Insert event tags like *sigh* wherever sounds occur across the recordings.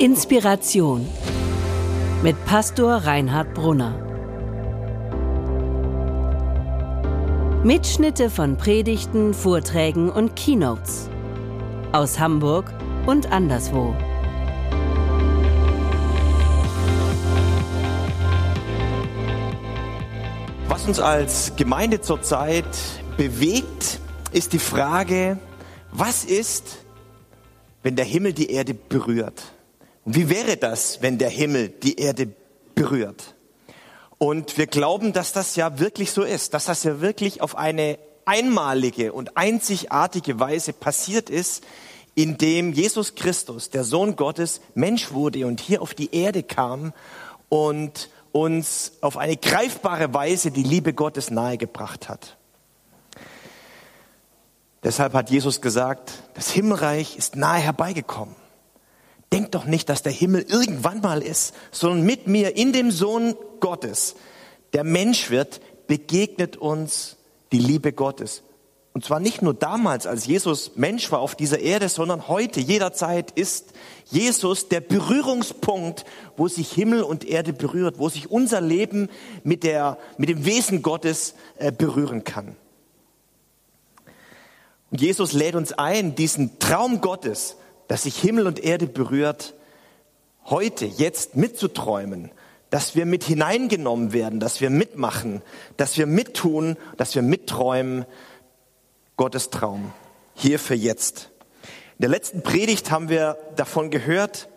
Inspiration mit Pastor Reinhard Brunner. Mitschnitte von Predigten, Vorträgen und Keynotes aus Hamburg und anderswo. Was uns als Gemeinde zurzeit bewegt, ist die Frage, was ist, wenn der Himmel die Erde berührt? Und wie wäre das, wenn der Himmel die Erde berührt? Und wir glauben, dass das ja wirklich so ist, dass das ja wirklich auf eine einmalige und einzigartige Weise passiert ist, indem Jesus Christus, der Sohn Gottes, Mensch wurde und hier auf die Erde kam und uns auf eine greifbare Weise die Liebe Gottes nahegebracht hat. Deshalb hat Jesus gesagt, das Himmelreich ist nahe herbeigekommen. Denkt doch nicht, dass der Himmel irgendwann mal ist, sondern mit mir in dem Sohn Gottes, der Mensch wird, begegnet uns die Liebe Gottes. Und zwar nicht nur damals, als Jesus Mensch war auf dieser Erde, sondern heute, jederzeit ist Jesus der Berührungspunkt, wo sich Himmel und Erde berührt, wo sich unser Leben mit, der, mit dem Wesen Gottes äh, berühren kann. Und Jesus lädt uns ein, diesen Traum Gottes, dass sich Himmel und Erde berührt, heute, jetzt mitzuträumen, dass wir mit hineingenommen werden, dass wir mitmachen, dass wir mittun, dass wir mitträumen, Gottes Traum, hier für jetzt. In der letzten Predigt haben wir davon gehört,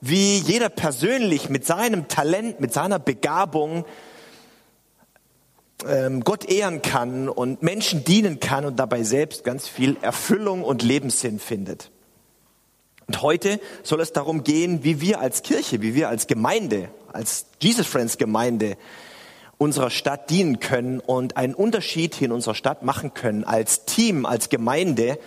wie jeder persönlich mit seinem Talent, mit seiner Begabung ähm, Gott ehren kann und Menschen dienen kann und dabei selbst ganz viel Erfüllung und Lebenssinn findet. Und heute soll es darum gehen, wie wir als Kirche, wie wir als Gemeinde, als Jesus Friends Gemeinde unserer Stadt dienen können und einen Unterschied hier in unserer Stadt machen können, als Team, als Gemeinde,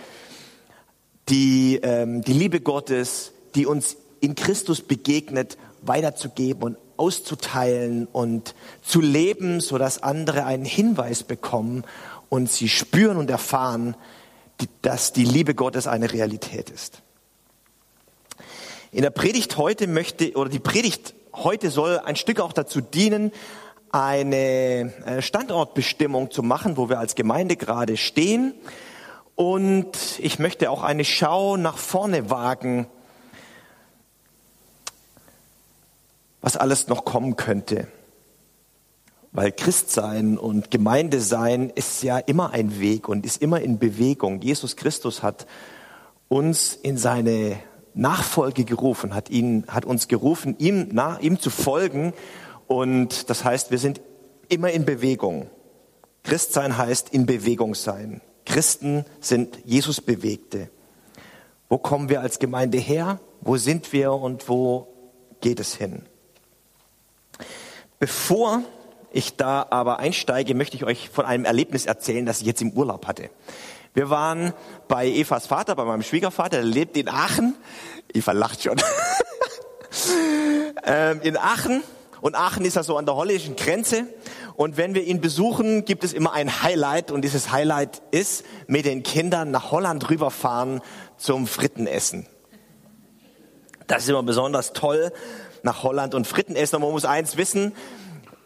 die ähm, die Liebe Gottes, die uns in Christus begegnet, weiterzugeben und auszuteilen und zu leben, so dass andere einen Hinweis bekommen und sie spüren und erfahren, dass die Liebe Gottes eine Realität ist. In der Predigt heute möchte, oder die Predigt heute soll ein Stück auch dazu dienen, eine Standortbestimmung zu machen, wo wir als Gemeinde gerade stehen. Und ich möchte auch eine Schau nach vorne wagen, was alles noch kommen könnte. Weil Christsein und Gemeindesein ist ja immer ein Weg und ist immer in Bewegung. Jesus Christus hat uns in seine Nachfolge gerufen, hat ihn, hat uns gerufen, ihm, nach, ihm zu folgen. Und das heißt, wir sind immer in Bewegung. Christsein heißt in Bewegung sein. Christen sind Jesus Bewegte. Wo kommen wir als Gemeinde her? Wo sind wir und wo geht es hin? Bevor ich da aber einsteige, möchte ich euch von einem Erlebnis erzählen, das ich jetzt im Urlaub hatte. Wir waren bei Evas Vater, bei meinem Schwiegervater, der lebt in Aachen. Eva lacht schon. *laughs* ähm, in Aachen. Und Aachen ist ja so an der holländischen Grenze. Und wenn wir ihn besuchen, gibt es immer ein Highlight. Und dieses Highlight ist, mit den Kindern nach Holland rüberfahren zum Frittenessen. Das ist immer besonders toll, nach Holland und Fritten essen. Und man muss eins wissen,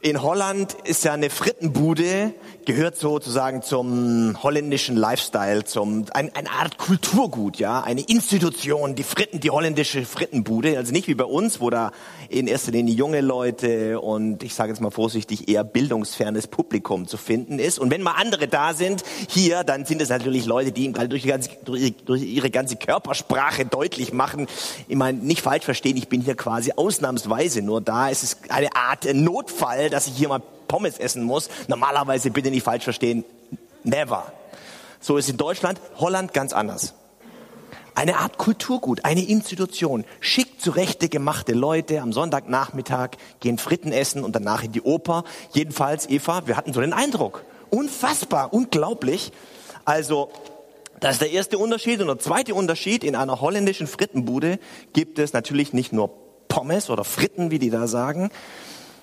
in Holland ist ja eine Frittenbude, gehört sozusagen zum holländischen Lifestyle, zum ein, eine Art Kulturgut, ja, eine Institution, die Fritten, die holländische Frittenbude, also nicht wie bei uns, wo da in erster Linie junge Leute und ich sage jetzt mal vorsichtig eher bildungsfernes Publikum zu finden ist. Und wenn mal andere da sind, hier, dann sind es natürlich Leute, die ihm gerade durch, durch, durch ihre ganze Körpersprache deutlich machen. Ich meine, nicht falsch verstehen, ich bin hier quasi ausnahmsweise nur da. Es ist eine Art Notfall dass ich hier mal Pommes essen muss. Normalerweise bitte nicht falsch verstehen. Never. So ist in Deutschland, Holland ganz anders. Eine Art Kulturgut, eine Institution. Schick zurechte gemachte Leute am Sonntagnachmittag gehen Fritten essen und danach in die Oper. Jedenfalls, Eva, wir hatten so den Eindruck. Unfassbar, unglaublich. Also, das ist der erste Unterschied. Und der zweite Unterschied, in einer holländischen Frittenbude gibt es natürlich nicht nur Pommes oder Fritten, wie die da sagen,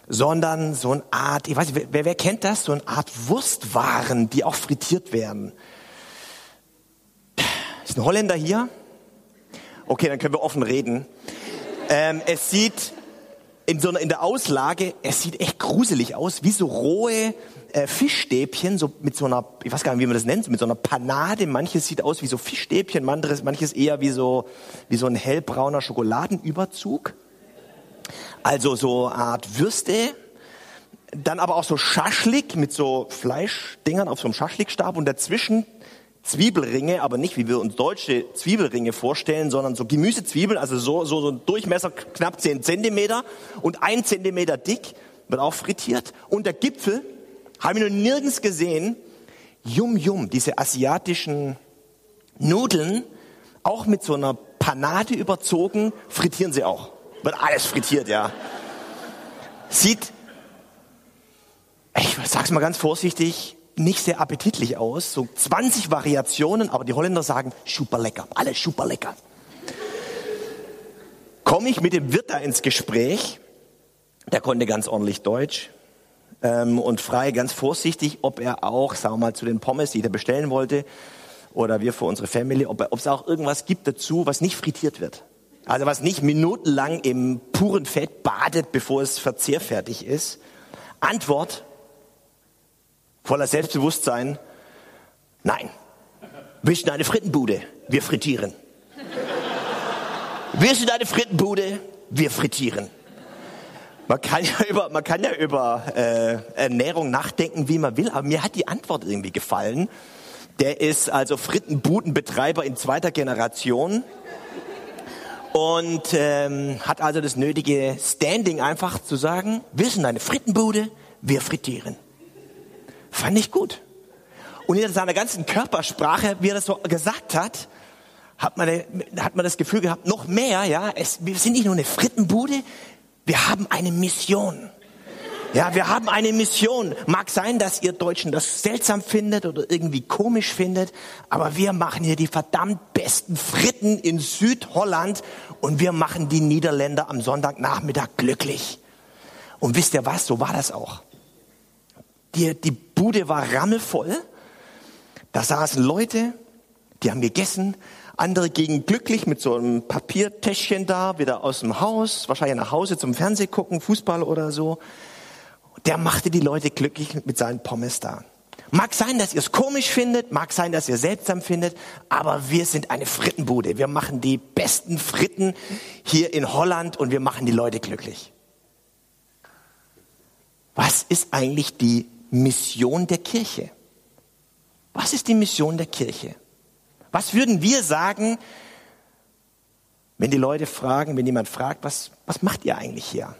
sondern so eine Art, ich weiß nicht, wer, wer kennt das? So eine Art Wurstwaren, die auch frittiert werden. Ist ein Holländer hier? Okay, dann können wir offen reden. Ähm, es sieht in so einer, in der Auslage, es sieht echt gruselig aus, wie so rohe äh, Fischstäbchen, so mit so einer, ich weiß gar nicht, wie man das nennt, mit so einer Panade. Manches sieht aus wie so Fischstäbchen, manches, manches eher wie so, wie so ein hellbrauner Schokoladenüberzug. Also so Art Würste. Dann aber auch so Schaschlik mit so Fleischdingern auf so einem Schaschlikstab und dazwischen Zwiebelringe, aber nicht wie wir uns deutsche Zwiebelringe vorstellen, sondern so Gemüsezwiebeln, also so, so, so ein Durchmesser knapp 10 Zentimeter und ein Zentimeter dick, wird auch frittiert. Und der Gipfel, habe ich noch nirgends gesehen, Yum Yum, diese asiatischen Nudeln, auch mit so einer Panade überzogen, frittieren sie auch. Wird alles frittiert, ja. Sieht, ich sag's mal ganz vorsichtig, nicht sehr appetitlich aus. So 20 Variationen, aber die Holländer sagen super lecker, alles super lecker. Komme ich mit dem Wirt da ins Gespräch, der konnte ganz ordentlich Deutsch ähm, und frage ganz vorsichtig, ob er auch, sagen wir mal, zu den Pommes, die er bestellen wollte, oder wir für unsere Family, ob es auch irgendwas gibt dazu, was nicht frittiert wird. Also was nicht minutenlang im puren Fett badet, bevor es verzehrfertig ist. Antwort, voller Selbstbewusstsein, nein, wir sind eine Frittenbude, wir frittieren. Wir sind eine Frittenbude, wir frittieren. Man kann ja über, man kann ja über äh, Ernährung nachdenken, wie man will, aber mir hat die Antwort irgendwie gefallen. Der ist also Frittenbudenbetreiber in zweiter Generation und ähm, hat also das nötige Standing einfach zu sagen, wir sind eine Frittenbude, wir frittieren. Fand ich gut. Und in seiner ganzen Körpersprache, wie er das so gesagt hat, hat man, hat man das Gefühl gehabt, noch mehr, ja, es, wir sind nicht nur eine Frittenbude, wir haben eine Mission. Ja, wir haben eine Mission. Mag sein, dass ihr Deutschen das seltsam findet oder irgendwie komisch findet, aber wir machen hier die verdammt besten Fritten in Südholland und wir machen die Niederländer am Sonntagnachmittag glücklich. Und wisst ihr was? So war das auch. Die, die Bude war rammelvoll. Da saßen Leute, die haben gegessen, andere gingen glücklich mit so einem Papiertäschchen da, wieder aus dem Haus, wahrscheinlich nach Hause zum Fernseh gucken, Fußball oder so. Der machte die Leute glücklich mit seinen Pommes da. Mag sein, dass ihr es komisch findet, mag sein, dass ihr seltsam findet, aber wir sind eine Frittenbude. Wir machen die besten Fritten hier in Holland und wir machen die Leute glücklich. Was ist eigentlich die Mission der Kirche? Was ist die Mission der Kirche? Was würden wir sagen, wenn die Leute fragen, wenn jemand fragt, was, was macht ihr eigentlich hier?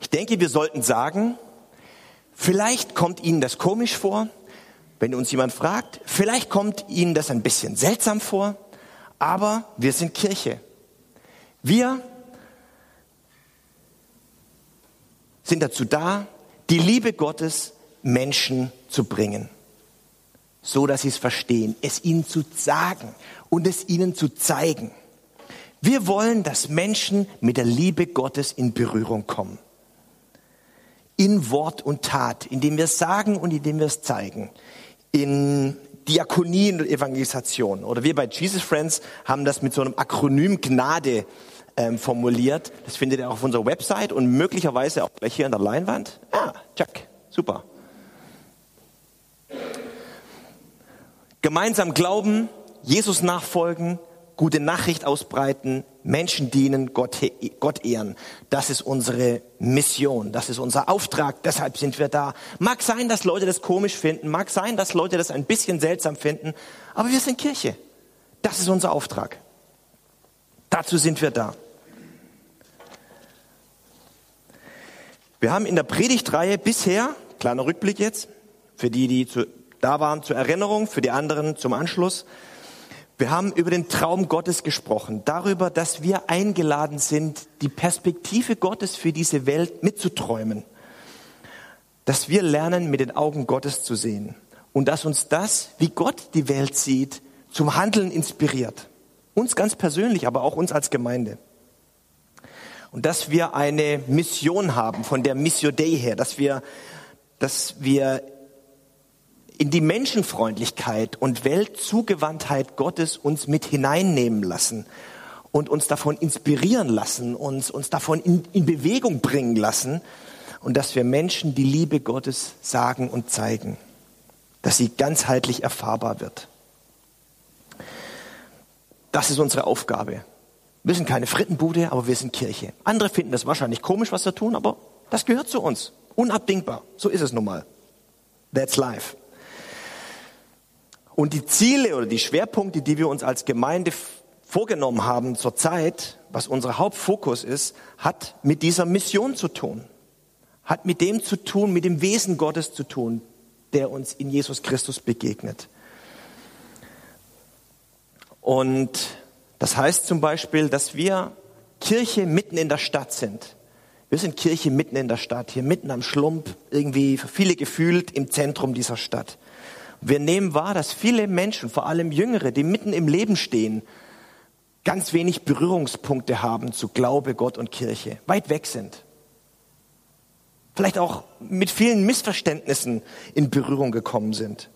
Ich denke, wir sollten sagen, vielleicht kommt Ihnen das komisch vor, wenn uns jemand fragt, vielleicht kommt Ihnen das ein bisschen seltsam vor, aber wir sind Kirche. Wir sind dazu da, die Liebe Gottes Menschen zu bringen, so dass sie es verstehen, es ihnen zu sagen und es ihnen zu zeigen. Wir wollen, dass Menschen mit der Liebe Gottes in Berührung kommen. In Wort und Tat, indem wir es sagen und indem wir es zeigen. In Diakonie und Evangelisation. Oder wir bei Jesus Friends haben das mit so einem Akronym Gnade ähm, formuliert. Das findet ihr auch auf unserer Website und möglicherweise auch gleich hier an der Leinwand. Ah, Chuck, super. Gemeinsam glauben, Jesus nachfolgen, gute Nachricht ausbreiten, Menschen dienen, Gott, Gott ehren. Das ist unsere Mission, das ist unser Auftrag, deshalb sind wir da. Mag sein, dass Leute das komisch finden, mag sein, dass Leute das ein bisschen seltsam finden, aber wir sind Kirche. Das ist unser Auftrag. Dazu sind wir da. Wir haben in der Predigtreihe bisher, kleiner Rückblick jetzt, für die, die zu da waren zur Erinnerung, für die anderen zum Anschluss. Wir haben über den Traum Gottes gesprochen, darüber, dass wir eingeladen sind, die Perspektive Gottes für diese Welt mitzuträumen, dass wir lernen, mit den Augen Gottes zu sehen und dass uns das, wie Gott die Welt sieht, zum Handeln inspiriert. Uns ganz persönlich, aber auch uns als Gemeinde. Und dass wir eine Mission haben, von der Missio Dei her, dass wir, dass wir in die Menschenfreundlichkeit und Weltzugewandtheit Gottes uns mit hineinnehmen lassen und uns davon inspirieren lassen, uns, uns davon in, in Bewegung bringen lassen und dass wir Menschen die Liebe Gottes sagen und zeigen, dass sie ganzheitlich erfahrbar wird. Das ist unsere Aufgabe. Wir sind keine Frittenbude, aber wir sind Kirche. Andere finden das wahrscheinlich komisch, was wir tun, aber das gehört zu uns. Unabdingbar. So ist es nun mal. That's life. Und die Ziele oder die Schwerpunkte, die wir uns als Gemeinde vorgenommen haben zur Zeit, was unser Hauptfokus ist, hat mit dieser Mission zu tun. Hat mit dem zu tun, mit dem Wesen Gottes zu tun, der uns in Jesus Christus begegnet. Und das heißt zum Beispiel, dass wir Kirche mitten in der Stadt sind. Wir sind Kirche mitten in der Stadt, hier mitten am Schlump, irgendwie für viele gefühlt im Zentrum dieser Stadt. Wir nehmen wahr, dass viele Menschen, vor allem Jüngere, die mitten im Leben stehen, ganz wenig Berührungspunkte haben zu Glaube, Gott und Kirche, weit weg sind. Vielleicht auch mit vielen Missverständnissen in Berührung gekommen sind.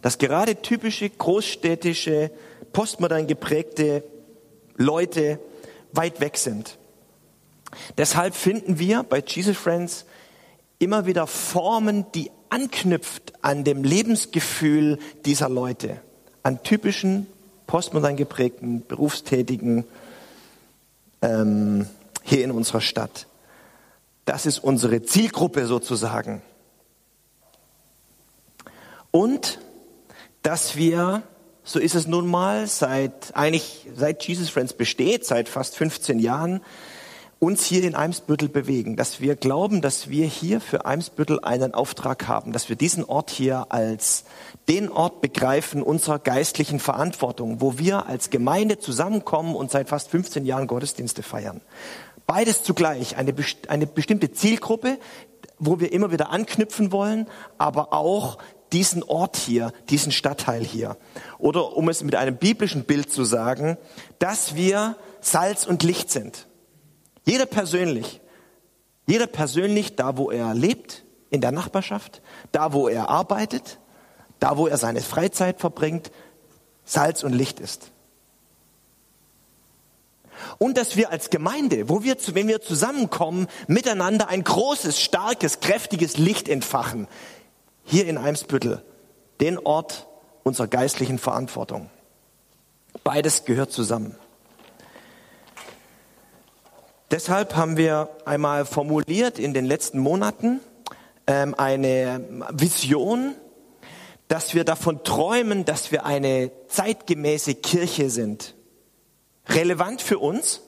Dass gerade typische großstädtische, postmodern geprägte Leute weit weg sind. Deshalb finden wir bei Jesus Friends immer wieder Formen, die anknüpft an dem Lebensgefühl dieser Leute, an typischen postmodern geprägten, berufstätigen ähm, hier in unserer Stadt. Das ist unsere Zielgruppe sozusagen. Und dass wir, so ist es nun mal, seit eigentlich seit Jesus Friends besteht, seit fast 15 Jahren, uns hier in Eimsbüttel bewegen, dass wir glauben, dass wir hier für Eimsbüttel einen Auftrag haben, dass wir diesen Ort hier als den Ort begreifen unserer geistlichen Verantwortung, wo wir als Gemeinde zusammenkommen und seit fast 15 Jahren Gottesdienste feiern. Beides zugleich, eine, eine bestimmte Zielgruppe, wo wir immer wieder anknüpfen wollen, aber auch diesen Ort hier, diesen Stadtteil hier. Oder um es mit einem biblischen Bild zu sagen, dass wir Salz und Licht sind. Jeder persönlich. Jeder persönlich da, wo er lebt, in der Nachbarschaft, da, wo er arbeitet, da, wo er seine Freizeit verbringt, Salz und Licht ist. Und dass wir als Gemeinde, wo wir, wenn wir zusammenkommen, miteinander ein großes, starkes, kräftiges Licht entfachen. Hier in Eimsbüttel, den Ort unserer geistlichen Verantwortung. Beides gehört zusammen. Deshalb haben wir einmal formuliert in den letzten Monaten ähm, eine Vision, dass wir davon träumen, dass wir eine zeitgemäße Kirche sind. Relevant für uns,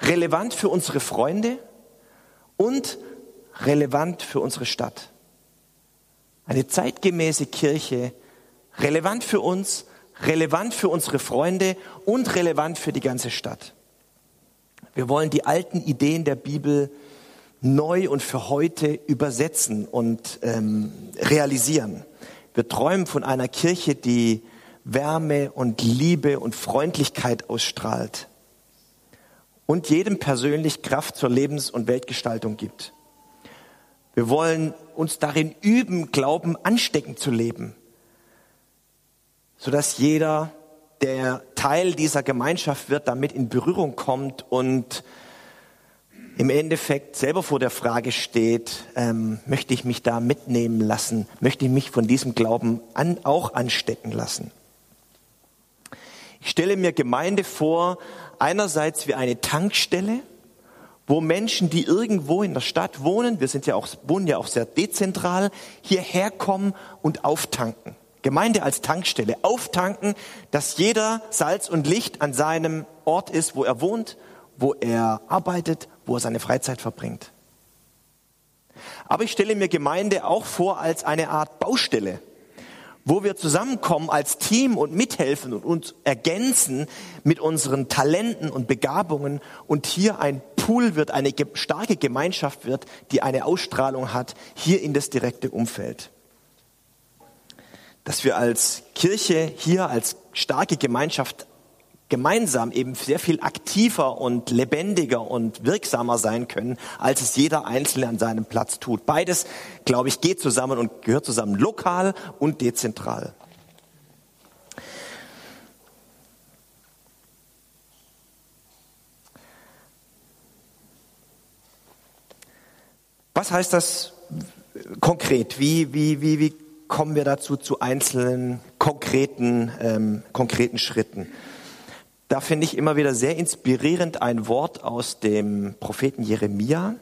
relevant für unsere Freunde und relevant für unsere Stadt. Eine zeitgemäße Kirche, relevant für uns, relevant für unsere Freunde und relevant für die ganze Stadt. Wir wollen die alten Ideen der Bibel neu und für heute übersetzen und ähm, realisieren. Wir träumen von einer Kirche, die Wärme und Liebe und Freundlichkeit ausstrahlt und jedem persönlich Kraft zur Lebens- und Weltgestaltung gibt. Wir wollen uns darin üben, Glauben ansteckend zu leben sodass jeder, der Teil dieser Gemeinschaft wird, damit in Berührung kommt und im Endeffekt selber vor der Frage steht, ähm, möchte ich mich da mitnehmen lassen, möchte ich mich von diesem Glauben an, auch anstecken lassen. Ich stelle mir Gemeinde vor, einerseits wie eine Tankstelle, wo Menschen, die irgendwo in der Stadt wohnen, wir sind ja auch, wohnen ja auch sehr dezentral, hierher kommen und auftanken. Gemeinde als Tankstelle, auftanken, dass jeder Salz und Licht an seinem Ort ist, wo er wohnt, wo er arbeitet, wo er seine Freizeit verbringt. Aber ich stelle mir Gemeinde auch vor als eine Art Baustelle, wo wir zusammenkommen als Team und mithelfen und uns ergänzen mit unseren Talenten und Begabungen und hier ein Pool wird, eine starke Gemeinschaft wird, die eine Ausstrahlung hat hier in das direkte Umfeld dass wir als Kirche hier als starke Gemeinschaft gemeinsam eben sehr viel aktiver und lebendiger und wirksamer sein können, als es jeder Einzelne an seinem Platz tut. Beides, glaube ich, geht zusammen und gehört zusammen, lokal und dezentral. Was heißt das konkret? Wie, wie, wie, wie kommen wir dazu zu einzelnen konkreten, ähm, konkreten Schritten? Da finde ich immer wieder sehr inspirierend ein Wort aus dem Propheten Jeremia,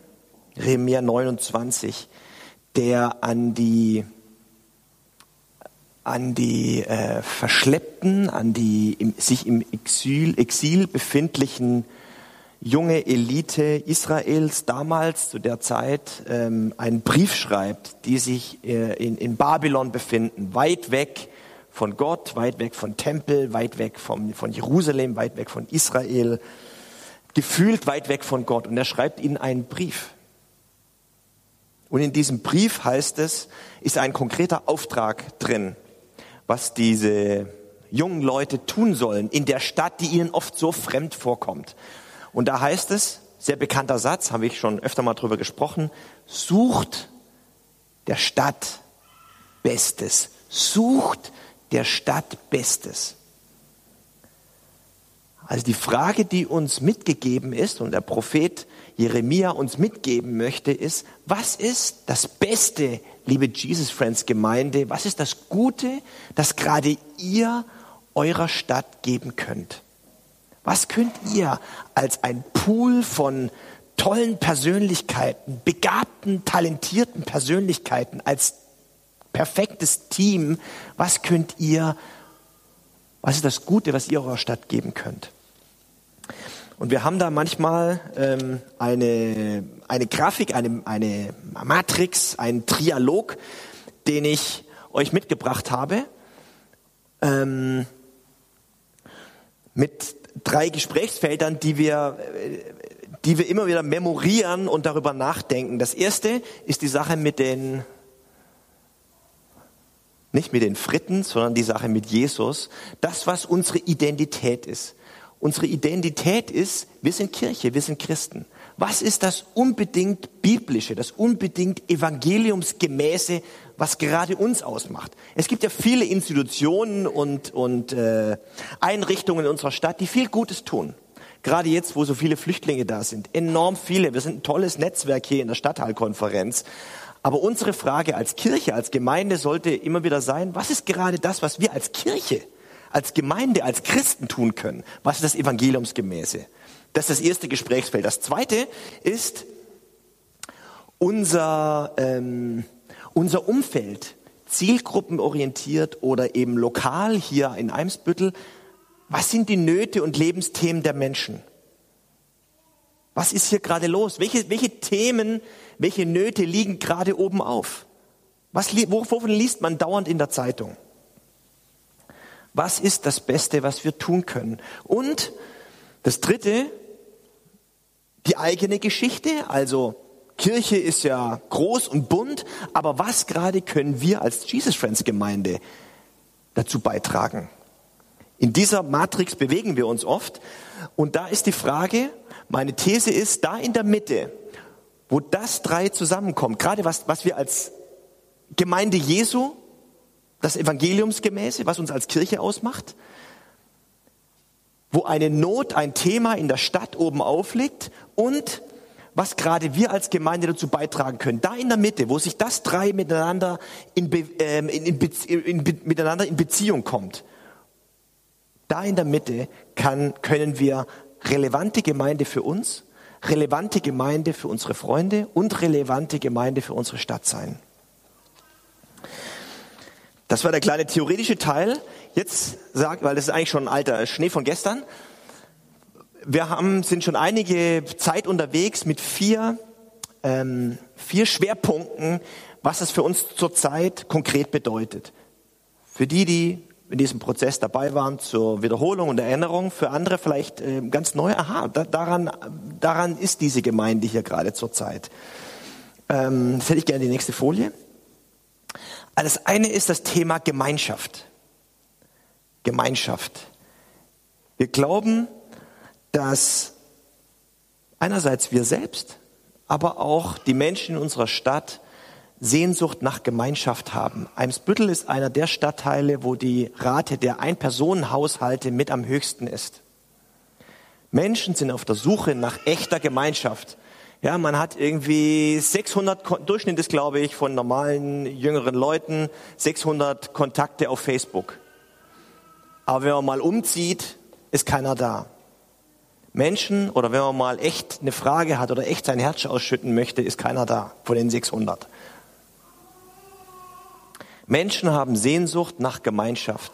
Jeremia 29, der an die an die äh, Verschleppten, an die im, sich im Exil, Exil befindlichen junge Elite Israels damals zu der Zeit ähm, einen Brief schreibt, die sich äh, in, in Babylon befinden, weit weg von Gott, weit weg von Tempel, weit weg vom, von Jerusalem, weit weg von Israel, gefühlt weit weg von Gott. Und er schreibt ihnen einen Brief. Und in diesem Brief heißt es, ist ein konkreter Auftrag drin, was diese jungen Leute tun sollen in der Stadt, die ihnen oft so fremd vorkommt. Und da heißt es, sehr bekannter Satz, habe ich schon öfter mal drüber gesprochen, sucht der Stadt Bestes. Sucht der Stadt Bestes. Also die Frage, die uns mitgegeben ist und der Prophet Jeremia uns mitgeben möchte, ist, was ist das Beste, liebe Jesus Friends Gemeinde, was ist das Gute, das gerade ihr eurer Stadt geben könnt? Was könnt ihr als ein Pool von tollen Persönlichkeiten, begabten, talentierten Persönlichkeiten, als perfektes Team, was könnt ihr, was ist das Gute, was ihr eurer Stadt geben könnt? Und wir haben da manchmal ähm, eine, eine Grafik, eine, eine Matrix, einen Trialog, den ich euch mitgebracht habe, ähm, mit drei Gesprächsfeldern, die wir, die wir immer wieder memorieren und darüber nachdenken. Das erste ist die Sache mit den, nicht mit den Fritten, sondern die Sache mit Jesus. Das, was unsere Identität ist. Unsere Identität ist, wir sind Kirche, wir sind Christen. Was ist das unbedingt biblische, das unbedingt evangeliumsgemäße, was gerade uns ausmacht? Es gibt ja viele Institutionen und, und äh, Einrichtungen in unserer Stadt, die viel Gutes tun. Gerade jetzt, wo so viele Flüchtlinge da sind. Enorm viele. Wir sind ein tolles Netzwerk hier in der Stadtteilkonferenz. Aber unsere Frage als Kirche, als Gemeinde sollte immer wieder sein, was ist gerade das, was wir als Kirche, als Gemeinde, als Christen tun können? Was ist das Evangeliumsgemäße? Das ist das erste Gesprächsfeld. Das zweite ist unser, ähm, unser Umfeld, zielgruppenorientiert oder eben lokal hier in Eimsbüttel. Was sind die Nöte und Lebensthemen der Menschen? Was ist hier gerade los? Welche, welche Themen, welche Nöte liegen gerade oben auf? Was, wovon liest man dauernd in der Zeitung? Was ist das Beste, was wir tun können? Und das Dritte, die eigene Geschichte. Also Kirche ist ja groß und bunt, aber was gerade können wir als Jesus Friends Gemeinde dazu beitragen? In dieser Matrix bewegen wir uns oft und da ist die Frage, meine These ist, da in der Mitte, wo das drei zusammenkommt, gerade was, was wir als Gemeinde Jesu, das Evangeliumsgemäße, was uns als Kirche ausmacht, wo eine Not, ein Thema in der Stadt oben aufliegt und was gerade wir als Gemeinde dazu beitragen können. Da in der Mitte, wo sich das drei miteinander in, ähm, in, in, in, miteinander in Beziehung kommt, da in der Mitte kann, können wir relevante Gemeinde für uns, relevante Gemeinde für unsere Freunde und relevante Gemeinde für unsere Stadt sein. Das war der kleine theoretische Teil. Jetzt sagt, weil das ist eigentlich schon ein alter Schnee von gestern. Wir haben, sind schon einige Zeit unterwegs mit vier, ähm, vier Schwerpunkten, was es für uns zurzeit konkret bedeutet. Für die, die in diesem Prozess dabei waren zur Wiederholung und Erinnerung, für andere vielleicht äh, ganz neu, aha, da, daran, daran ist diese Gemeinde hier gerade zurzeit. Ähm, das hätte ich gerne die nächste Folie. Das eine ist das Thema Gemeinschaft. Gemeinschaft. Wir glauben, dass einerseits wir selbst, aber auch die Menschen in unserer Stadt Sehnsucht nach Gemeinschaft haben. Eimsbüttel ist einer der Stadtteile, wo die Rate der Ein-Personen-Haushalte mit am höchsten ist. Menschen sind auf der Suche nach echter Gemeinschaft. Ja, man hat irgendwie 600, Durchschnitt ist glaube ich von normalen jüngeren Leuten, 600 Kontakte auf Facebook. Aber wenn man mal umzieht, ist keiner da. Menschen oder wenn man mal echt eine Frage hat oder echt sein Herz ausschütten möchte, ist keiner da von den 600. Menschen haben Sehnsucht nach Gemeinschaft.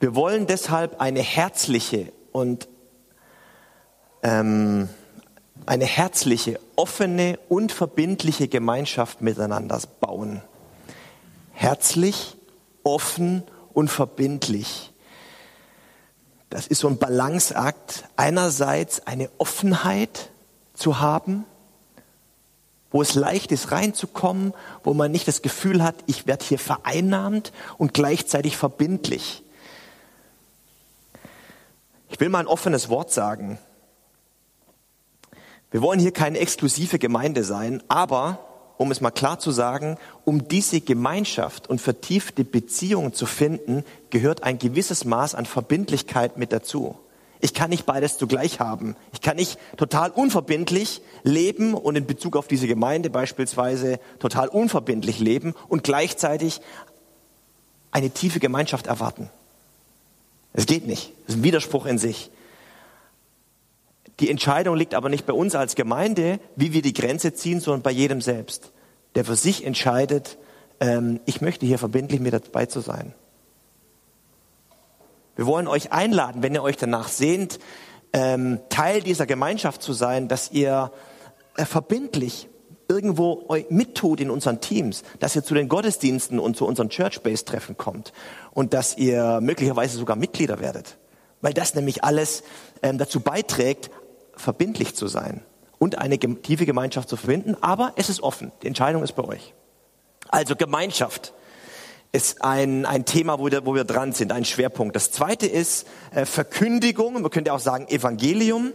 Wir wollen deshalb eine herzliche und ähm, eine herzliche, offene und verbindliche Gemeinschaft miteinander bauen. Herzlich, offen und verbindlich. Das ist so ein Balanceakt. Einerseits eine Offenheit zu haben, wo es leicht ist reinzukommen, wo man nicht das Gefühl hat, ich werde hier vereinnahmt und gleichzeitig verbindlich. Ich will mal ein offenes Wort sagen. Wir wollen hier keine exklusive Gemeinde sein, aber um es mal klar zu sagen, um diese Gemeinschaft und vertiefte Beziehungen zu finden, gehört ein gewisses Maß an Verbindlichkeit mit dazu. Ich kann nicht beides zugleich haben. Ich kann nicht total unverbindlich leben und in Bezug auf diese Gemeinde beispielsweise total unverbindlich leben und gleichzeitig eine tiefe Gemeinschaft erwarten. Es geht nicht. Das ist ein Widerspruch in sich. Die Entscheidung liegt aber nicht bei uns als Gemeinde, wie wir die Grenze ziehen, sondern bei jedem selbst, der für sich entscheidet, ähm, ich möchte hier verbindlich mit dabei zu sein. Wir wollen euch einladen, wenn ihr euch danach sehnt, ähm, Teil dieser Gemeinschaft zu sein, dass ihr äh, verbindlich irgendwo mittut in unseren Teams, dass ihr zu den Gottesdiensten und zu unseren Church-Base-Treffen kommt und dass ihr möglicherweise sogar Mitglieder werdet. Weil das nämlich alles ähm, dazu beiträgt, verbindlich zu sein und eine tiefe Gemeinschaft zu verbinden. Aber es ist offen. Die Entscheidung ist bei euch. Also Gemeinschaft ist ein, ein Thema, wo wir, wo wir dran sind, ein Schwerpunkt. Das zweite ist äh, Verkündigung, man könnte auch sagen Evangelium.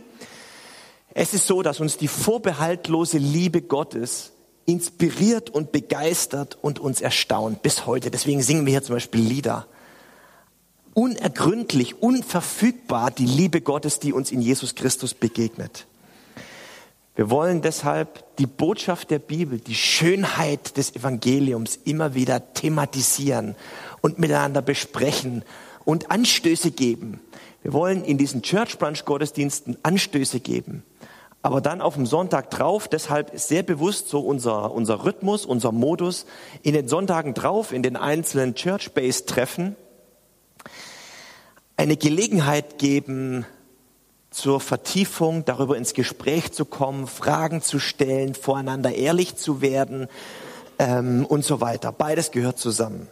Es ist so, dass uns die vorbehaltlose Liebe Gottes inspiriert und begeistert und uns erstaunt bis heute. Deswegen singen wir hier zum Beispiel Lieder. Unergründlich, unverfügbar die Liebe Gottes, die uns in Jesus Christus begegnet. Wir wollen deshalb die Botschaft der Bibel, die Schönheit des Evangeliums immer wieder thematisieren und miteinander besprechen und Anstöße geben. Wir wollen in diesen Church Brunch Gottesdiensten Anstöße geben. Aber dann auf dem Sonntag drauf, deshalb sehr bewusst so unser, unser Rhythmus, unser Modus, in den Sonntagen drauf, in den einzelnen Church Base Treffen, eine Gelegenheit geben, zur Vertiefung, darüber ins Gespräch zu kommen, Fragen zu stellen, voreinander ehrlich zu werden ähm, und so weiter. Beides gehört zusammen.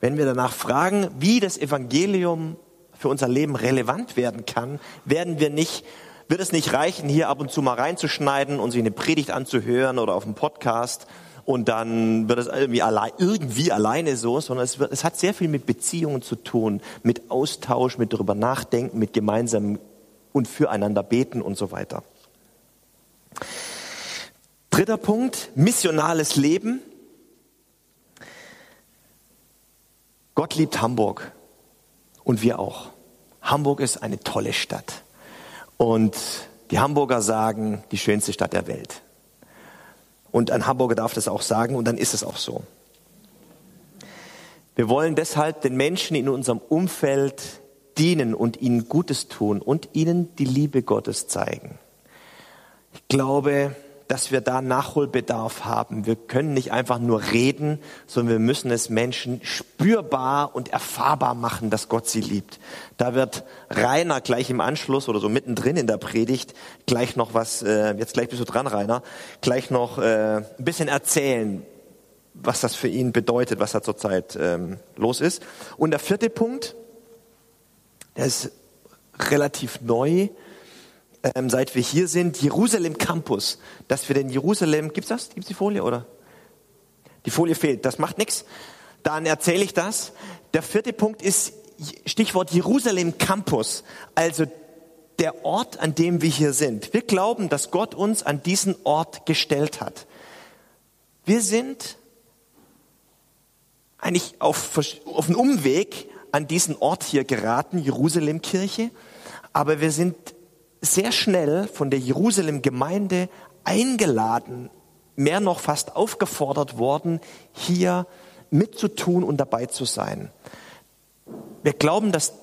Wenn wir danach fragen, wie das Evangelium für unser Leben relevant werden kann, werden wir nicht, wird es nicht reichen, hier ab und zu mal reinzuschneiden und sich eine Predigt anzuhören oder auf einem Podcast, und dann wird es irgendwie, allein, irgendwie alleine so, sondern es, wird, es hat sehr viel mit Beziehungen zu tun, mit Austausch, mit darüber nachdenken, mit gemeinsam und füreinander beten und so weiter. Dritter Punkt, missionales Leben. Gott liebt Hamburg und wir auch. Hamburg ist eine tolle Stadt. Und die Hamburger sagen, die schönste Stadt der Welt. Und ein Hamburger darf das auch sagen und dann ist es auch so. Wir wollen deshalb den Menschen in unserem Umfeld dienen und ihnen Gutes tun und ihnen die Liebe Gottes zeigen. Ich glaube, dass wir da Nachholbedarf haben. Wir können nicht einfach nur reden, sondern wir müssen es Menschen spürbar und erfahrbar machen, dass Gott sie liebt. Da wird Rainer gleich im Anschluss oder so mittendrin in der Predigt gleich noch was, äh, jetzt gleich bist du dran, Rainer, gleich noch äh, ein bisschen erzählen, was das für ihn bedeutet, was da zurzeit ähm, los ist. Und der vierte Punkt, der ist relativ neu, ähm, seit wir hier sind, Jerusalem Campus, dass wir den Jerusalem, gibt's das? Gibt's die Folie oder? Die Folie fehlt, das macht nichts. Dann erzähle ich das. Der vierte Punkt ist Stichwort Jerusalem Campus, also der Ort, an dem wir hier sind. Wir glauben, dass Gott uns an diesen Ort gestellt hat. Wir sind eigentlich auf, auf einen Umweg an diesen Ort hier geraten, Jerusalem-Kirche, aber wir sind sehr schnell von der Jerusalem-Gemeinde eingeladen, mehr noch fast aufgefordert worden, hier mitzutun und dabei zu sein. Wir glauben, dass,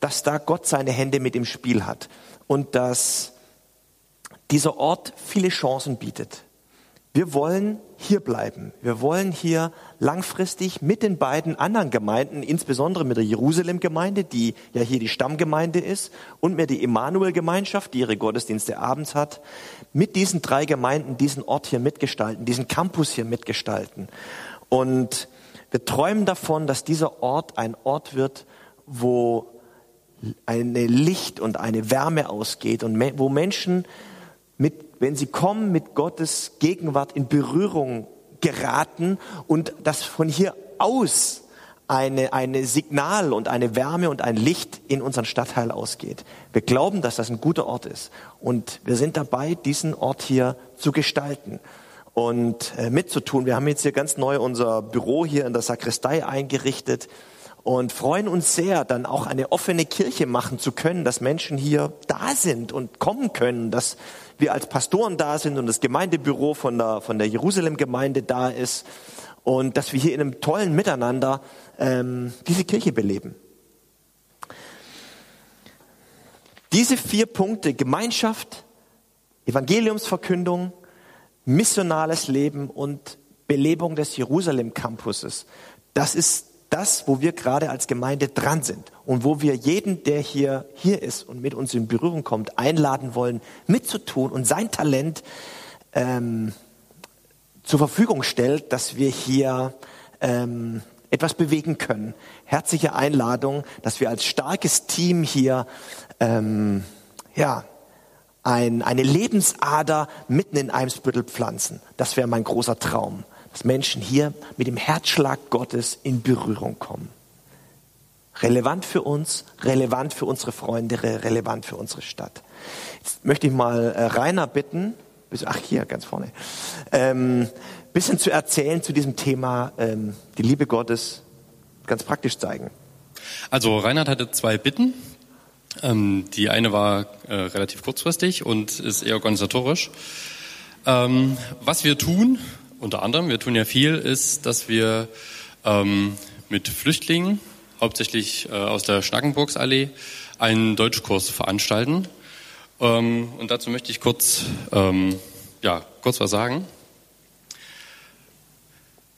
dass da Gott seine Hände mit im Spiel hat und dass dieser Ort viele Chancen bietet. Wir wollen hier bleiben. Wir wollen hier langfristig mit den beiden anderen Gemeinden, insbesondere mit der Jerusalem-Gemeinde, die ja hier die Stammgemeinde ist, und mit der Emanuel-Gemeinschaft, die ihre Gottesdienste abends hat, mit diesen drei Gemeinden diesen Ort hier mitgestalten, diesen Campus hier mitgestalten. Und wir träumen davon, dass dieser Ort ein Ort wird, wo eine Licht und eine Wärme ausgeht und wo Menschen wenn sie kommen, mit Gottes Gegenwart in Berührung geraten und dass von hier aus eine, eine Signal und eine Wärme und ein Licht in unseren Stadtteil ausgeht. Wir glauben, dass das ein guter Ort ist und wir sind dabei, diesen Ort hier zu gestalten und äh, mitzutun. Wir haben jetzt hier ganz neu unser Büro hier in der Sakristei eingerichtet und freuen uns sehr, dann auch eine offene Kirche machen zu können, dass Menschen hier da sind und kommen können, dass wir als Pastoren da sind und das Gemeindebüro von der, von der Jerusalem-Gemeinde da ist und dass wir hier in einem tollen Miteinander ähm, diese Kirche beleben. Diese vier Punkte, Gemeinschaft, Evangeliumsverkündung, missionales Leben und Belebung des Jerusalem-Campuses, das ist das, wo wir gerade als Gemeinde dran sind und wo wir jeden, der hier, hier ist und mit uns in Berührung kommt, einladen wollen, mitzutun und sein Talent ähm, zur Verfügung stellt, dass wir hier ähm, etwas bewegen können. Herzliche Einladung, dass wir als starkes Team hier ähm, ja, ein, eine Lebensader mitten in Eimsbüttel pflanzen. Das wäre mein großer Traum dass Menschen hier mit dem Herzschlag Gottes in Berührung kommen. Relevant für uns, relevant für unsere Freunde, relevant für unsere Stadt. Jetzt möchte ich mal äh, Rainer bitten, ach hier ganz vorne, ähm, bisschen zu erzählen zu diesem Thema ähm, die Liebe Gottes ganz praktisch zeigen. Also Reinhard hatte zwei Bitten. Ähm, die eine war äh, relativ kurzfristig und ist eher organisatorisch. Ähm, was wir tun, unter anderem, wir tun ja viel, ist, dass wir ähm, mit Flüchtlingen, hauptsächlich äh, aus der Schnackenburgsallee, einen Deutschkurs veranstalten. Ähm, und dazu möchte ich kurz, ähm, ja, kurz was sagen.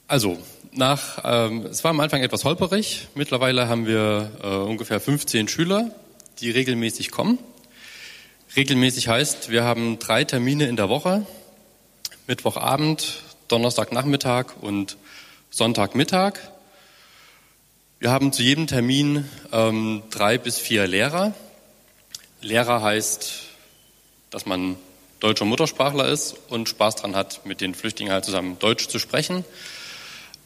Also, nach, ähm, es war am Anfang etwas holperig. Mittlerweile haben wir äh, ungefähr 15 Schüler, die regelmäßig kommen. Regelmäßig heißt, wir haben drei Termine in der Woche. Mittwochabend, Donnerstagnachmittag und Sonntagmittag. Wir haben zu jedem Termin ähm, drei bis vier Lehrer. Lehrer heißt, dass man deutscher Muttersprachler ist und Spaß dran hat, mit den Flüchtlingen halt zusammen Deutsch zu sprechen.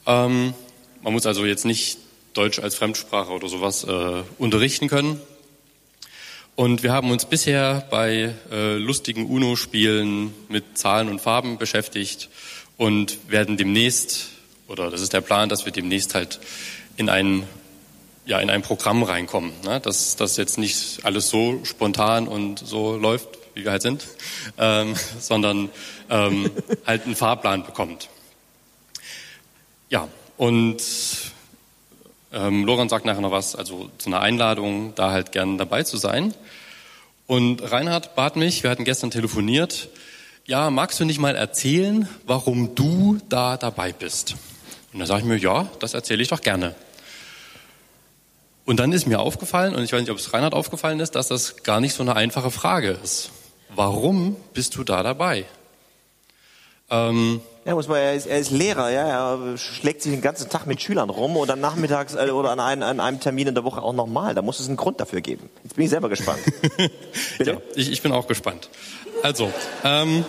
Ähm, man muss also jetzt nicht Deutsch als Fremdsprache oder sowas äh, unterrichten können. Und wir haben uns bisher bei äh, lustigen UNO-Spielen mit Zahlen und Farben beschäftigt und werden demnächst, oder das ist der Plan, dass wir demnächst halt in ein, ja, in ein Programm reinkommen. Ne? Dass das jetzt nicht alles so spontan und so läuft, wie wir halt sind, ähm, *laughs* sondern ähm, *laughs* halt einen Fahrplan bekommt. Ja, und ähm, Loran sagt nachher noch was, also zu einer Einladung, da halt gern dabei zu sein. Und Reinhard bat mich, wir hatten gestern telefoniert, ja, magst du nicht mal erzählen, warum du da dabei bist? Und da sage ich mir, ja, das erzähle ich doch gerne. Und dann ist mir aufgefallen, und ich weiß nicht, ob es Reinhard aufgefallen ist, dass das gar nicht so eine einfache Frage ist. Warum bist du da dabei? Ähm, ja, muss man, er ist, er ist Lehrer, ja, er schlägt sich den ganzen Tag mit Schülern rum oder nachmittags äh, oder an, ein, an einem Termin in der Woche auch nochmal. Da muss es einen Grund dafür geben. Jetzt bin ich selber gespannt. *laughs* ja, ich, ich bin auch gespannt. Also, ähm,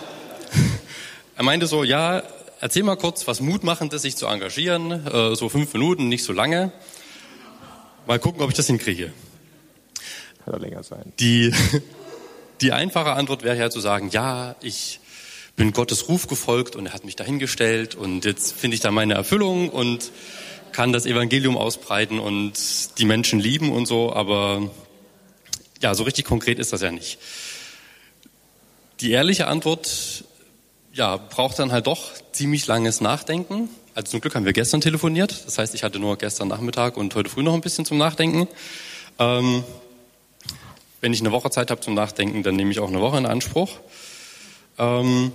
er meinte so, ja, erzähl mal kurz, was mutmachend ist, sich zu engagieren, äh, so fünf Minuten, nicht so lange. Mal gucken, ob ich das hinkriege. Kann doch länger sein. Die, *laughs* die einfache Antwort wäre ja zu sagen, ja, ich bin Gottes Ruf gefolgt und er hat mich dahingestellt und jetzt finde ich da meine Erfüllung und kann das Evangelium ausbreiten und die Menschen lieben und so, aber ja, so richtig konkret ist das ja nicht. Die ehrliche Antwort, ja, braucht dann halt doch ziemlich langes Nachdenken. Also zum Glück haben wir gestern telefoniert. Das heißt, ich hatte nur gestern Nachmittag und heute früh noch ein bisschen zum Nachdenken. Ähm, wenn ich eine Woche Zeit habe zum Nachdenken, dann nehme ich auch eine Woche in Anspruch. Ähm,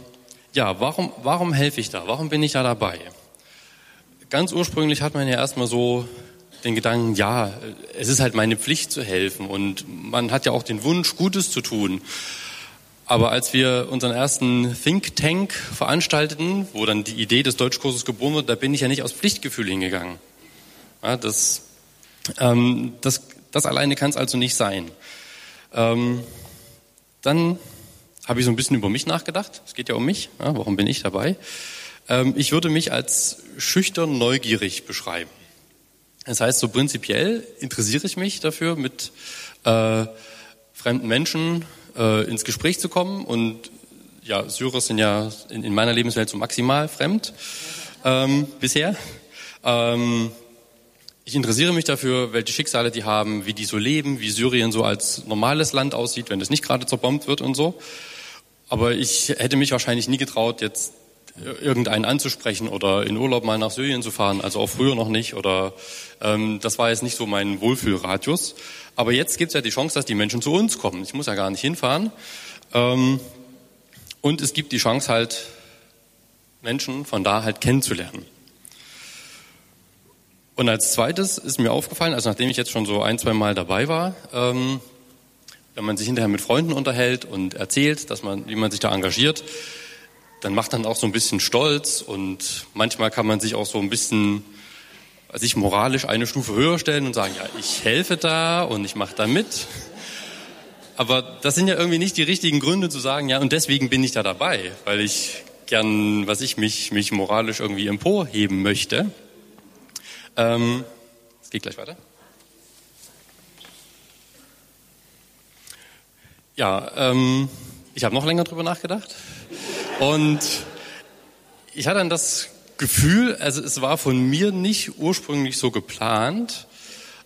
ja, warum, warum helfe ich da? Warum bin ich da dabei? Ganz ursprünglich hat man ja erstmal so den Gedanken, ja, es ist halt meine Pflicht zu helfen und man hat ja auch den Wunsch, Gutes zu tun. Aber als wir unseren ersten Think Tank veranstalteten, wo dann die Idee des Deutschkurses geboren wird, da bin ich ja nicht aus Pflichtgefühl hingegangen. Ja, das, ähm, das, das alleine kann es also nicht sein. Ähm, dann habe ich so ein bisschen über mich nachgedacht. Es geht ja um mich. Ja, warum bin ich dabei? Ähm, ich würde mich als schüchtern neugierig beschreiben. Das heißt, so prinzipiell interessiere ich mich dafür, mit äh, fremden Menschen äh, ins Gespräch zu kommen. Und ja, Syrer sind ja in, in meiner Lebenswelt so maximal fremd ähm, bisher. Ähm, ich interessiere mich dafür, welche Schicksale die haben, wie die so leben, wie Syrien so als normales Land aussieht, wenn es nicht gerade zerbombt wird und so. Aber ich hätte mich wahrscheinlich nie getraut, jetzt irgendeinen anzusprechen oder in Urlaub mal nach Syrien zu fahren, also auch früher noch nicht. Oder ähm, das war jetzt nicht so mein Wohlfühlradius. Aber jetzt gibt es ja die Chance, dass die Menschen zu uns kommen. Ich muss ja gar nicht hinfahren. Ähm, und es gibt die Chance halt, Menschen von da halt kennenzulernen. Und als zweites ist mir aufgefallen, also nachdem ich jetzt schon so ein, zwei Mal dabei war, ähm, wenn man sich hinterher mit Freunden unterhält und erzählt, dass man, wie man sich da engagiert, dann macht dann auch so ein bisschen stolz und manchmal kann man sich auch so ein bisschen sich moralisch eine Stufe höher stellen und sagen, ja, ich helfe da und ich mache da mit. Aber das sind ja irgendwie nicht die richtigen Gründe zu sagen, ja, und deswegen bin ich da dabei, weil ich gern, was ich mich, mich moralisch irgendwie emporheben möchte. Ähm, es geht gleich weiter. Ja, ähm, ich habe noch länger drüber nachgedacht. Und ich hatte dann das Gefühl, also es war von mir nicht ursprünglich so geplant,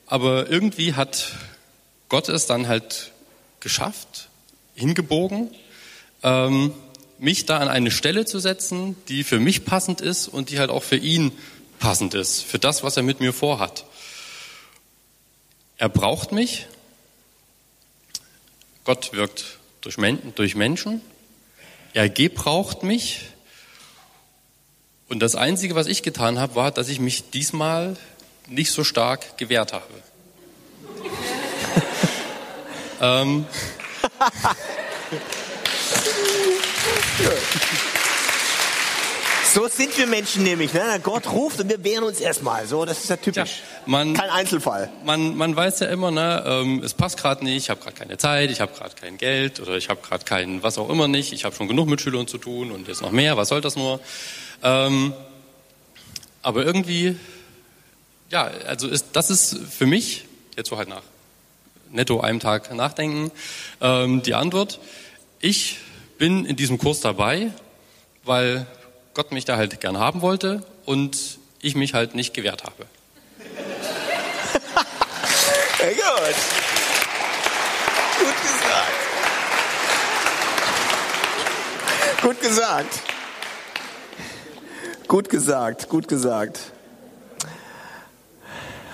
aber irgendwie hat Gott es dann halt geschafft, hingebogen, ähm, mich da an eine Stelle zu setzen, die für mich passend ist und die halt auch für ihn passend ist, für das, was er mit mir vorhat. Er braucht mich. Gott wirkt durch, Menschen er gebraucht mich. Und das Einzige, was ich getan habe, war, dass ich mich diesmal nicht so stark gewehrt habe. *laughs* ähm. *laughs* So sind wir Menschen nämlich. Ne? Gott ruft und wir wehren uns erstmal. So, das ist ja typisch. Ja, man, Kein Einzelfall. Man, man weiß ja immer, ne, ähm, es passt gerade nicht, ich habe gerade keine Zeit, ich habe gerade kein Geld oder ich habe gerade kein was auch immer nicht. Ich habe schon genug mit Schülern zu tun und jetzt noch mehr. Was soll das nur? Ähm, aber irgendwie, ja, also ist, das ist für mich jetzt so halt nach netto einem Tag nachdenken ähm, die Antwort. Ich bin in diesem Kurs dabei, weil Gott mich da halt gern haben wollte und ich mich halt nicht gewehrt habe. *laughs* Sehr gut. Gut gesagt. Gut gesagt. Gut gesagt, gut gesagt.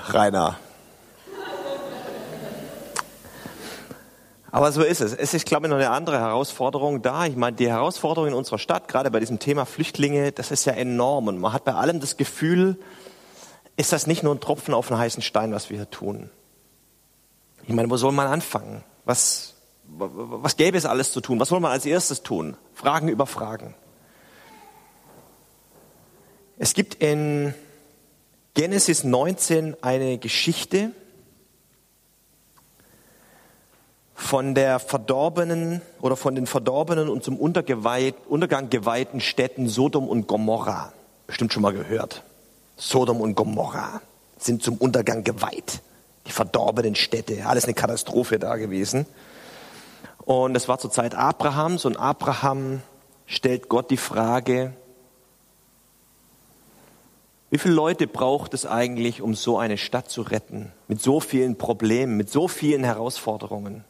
Rainer. Aber so ist es. Es ist, glaube ich, noch eine andere Herausforderung da. Ich meine, die Herausforderung in unserer Stadt, gerade bei diesem Thema Flüchtlinge, das ist ja enorm. Und man hat bei allem das Gefühl, ist das nicht nur ein Tropfen auf einen heißen Stein, was wir hier tun. Ich meine, wo soll man anfangen? Was, was gäbe es alles zu tun? Was soll man als erstes tun? Fragen über Fragen. Es gibt in Genesis 19 eine Geschichte, von der verdorbenen oder von den verdorbenen und zum Untergang geweihten Städten Sodom und Gomorra. Bestimmt schon mal gehört. Sodom und Gomorra sind zum Untergang geweiht. die verdorbenen Städte, alles eine Katastrophe da gewesen. Und es war zur Zeit Abrahams und Abraham stellt Gott die Frage, wie viele Leute braucht es eigentlich, um so eine Stadt zu retten? Mit so vielen Problemen, mit so vielen Herausforderungen.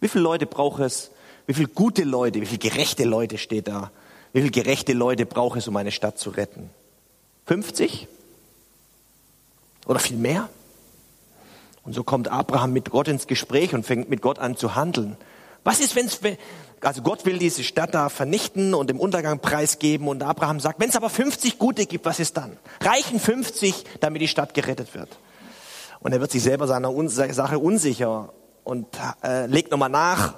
Wie viele Leute braucht es? Wie viele gute Leute, wie viele gerechte Leute steht da? Wie viele gerechte Leute braucht es, um eine Stadt zu retten? 50? Oder viel mehr? Und so kommt Abraham mit Gott ins Gespräch und fängt mit Gott an zu handeln. Was ist, wenn es, also Gott will diese Stadt da vernichten und dem Untergang preisgeben und Abraham sagt, wenn es aber 50 Gute gibt, was ist dann? Reichen 50, damit die Stadt gerettet wird? Und er wird sich selber seiner Sache unsicher und äh, legt nochmal nach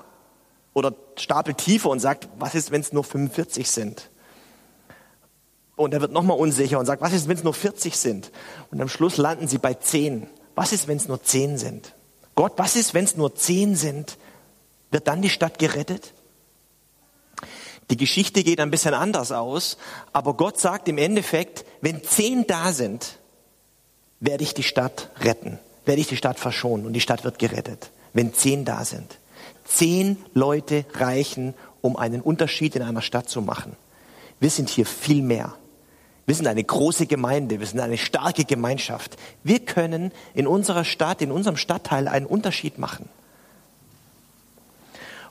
oder stapelt tiefer und sagt, was ist, wenn es nur 45 sind? Und er wird nochmal unsicher und sagt, was ist, wenn es nur 40 sind? Und am Schluss landen sie bei 10. Was ist, wenn es nur 10 sind? Gott, was ist, wenn es nur 10 sind? Wird dann die Stadt gerettet? Die Geschichte geht ein bisschen anders aus, aber Gott sagt im Endeffekt, wenn 10 da sind, werde ich die Stadt retten, werde ich die Stadt verschonen und die Stadt wird gerettet, wenn 10 da sind. Zehn Leute reichen, um einen Unterschied in einer Stadt zu machen. Wir sind hier viel mehr. Wir sind eine große Gemeinde, wir sind eine starke Gemeinschaft. Wir können in unserer Stadt, in unserem Stadtteil einen Unterschied machen.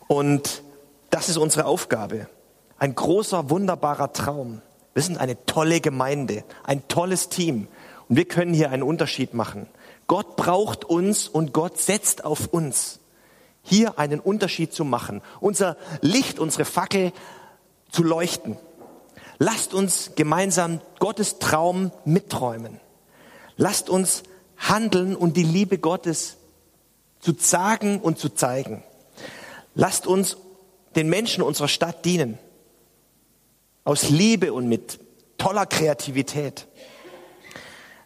Und das ist unsere Aufgabe. Ein großer, wunderbarer Traum. Wir sind eine tolle Gemeinde, ein tolles Team. Und wir können hier einen Unterschied machen. Gott braucht uns und Gott setzt auf uns, hier einen Unterschied zu machen. Unser Licht, unsere Fackel zu leuchten. Lasst uns gemeinsam Gottes Traum mitträumen. Lasst uns handeln und die Liebe Gottes zu sagen und zu zeigen. Lasst uns den Menschen unserer Stadt dienen. Aus Liebe und mit toller Kreativität.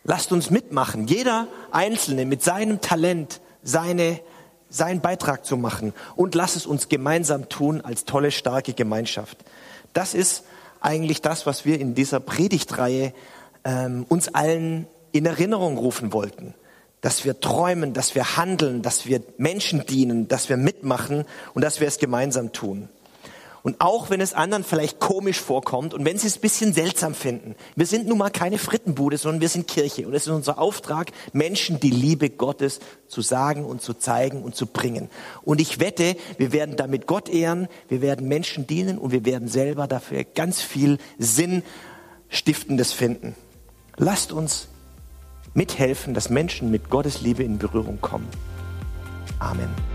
Lasst uns mitmachen, jeder Einzelne mit seinem Talent seine, seinen Beitrag zu machen. Und lasst es uns gemeinsam tun als tolle, starke Gemeinschaft. Das ist eigentlich das, was wir in dieser Predigtreihe ähm, uns allen in Erinnerung rufen wollten. Dass wir träumen, dass wir handeln, dass wir Menschen dienen, dass wir mitmachen und dass wir es gemeinsam tun. Und auch wenn es anderen vielleicht komisch vorkommt und wenn sie es ein bisschen seltsam finden. Wir sind nun mal keine Frittenbude, sondern wir sind Kirche. Und es ist unser Auftrag, Menschen die Liebe Gottes zu sagen und zu zeigen und zu bringen. Und ich wette, wir werden damit Gott ehren, wir werden Menschen dienen und wir werden selber dafür ganz viel Sinnstiftendes finden. Lasst uns mithelfen, dass Menschen mit Gottes Liebe in Berührung kommen. Amen.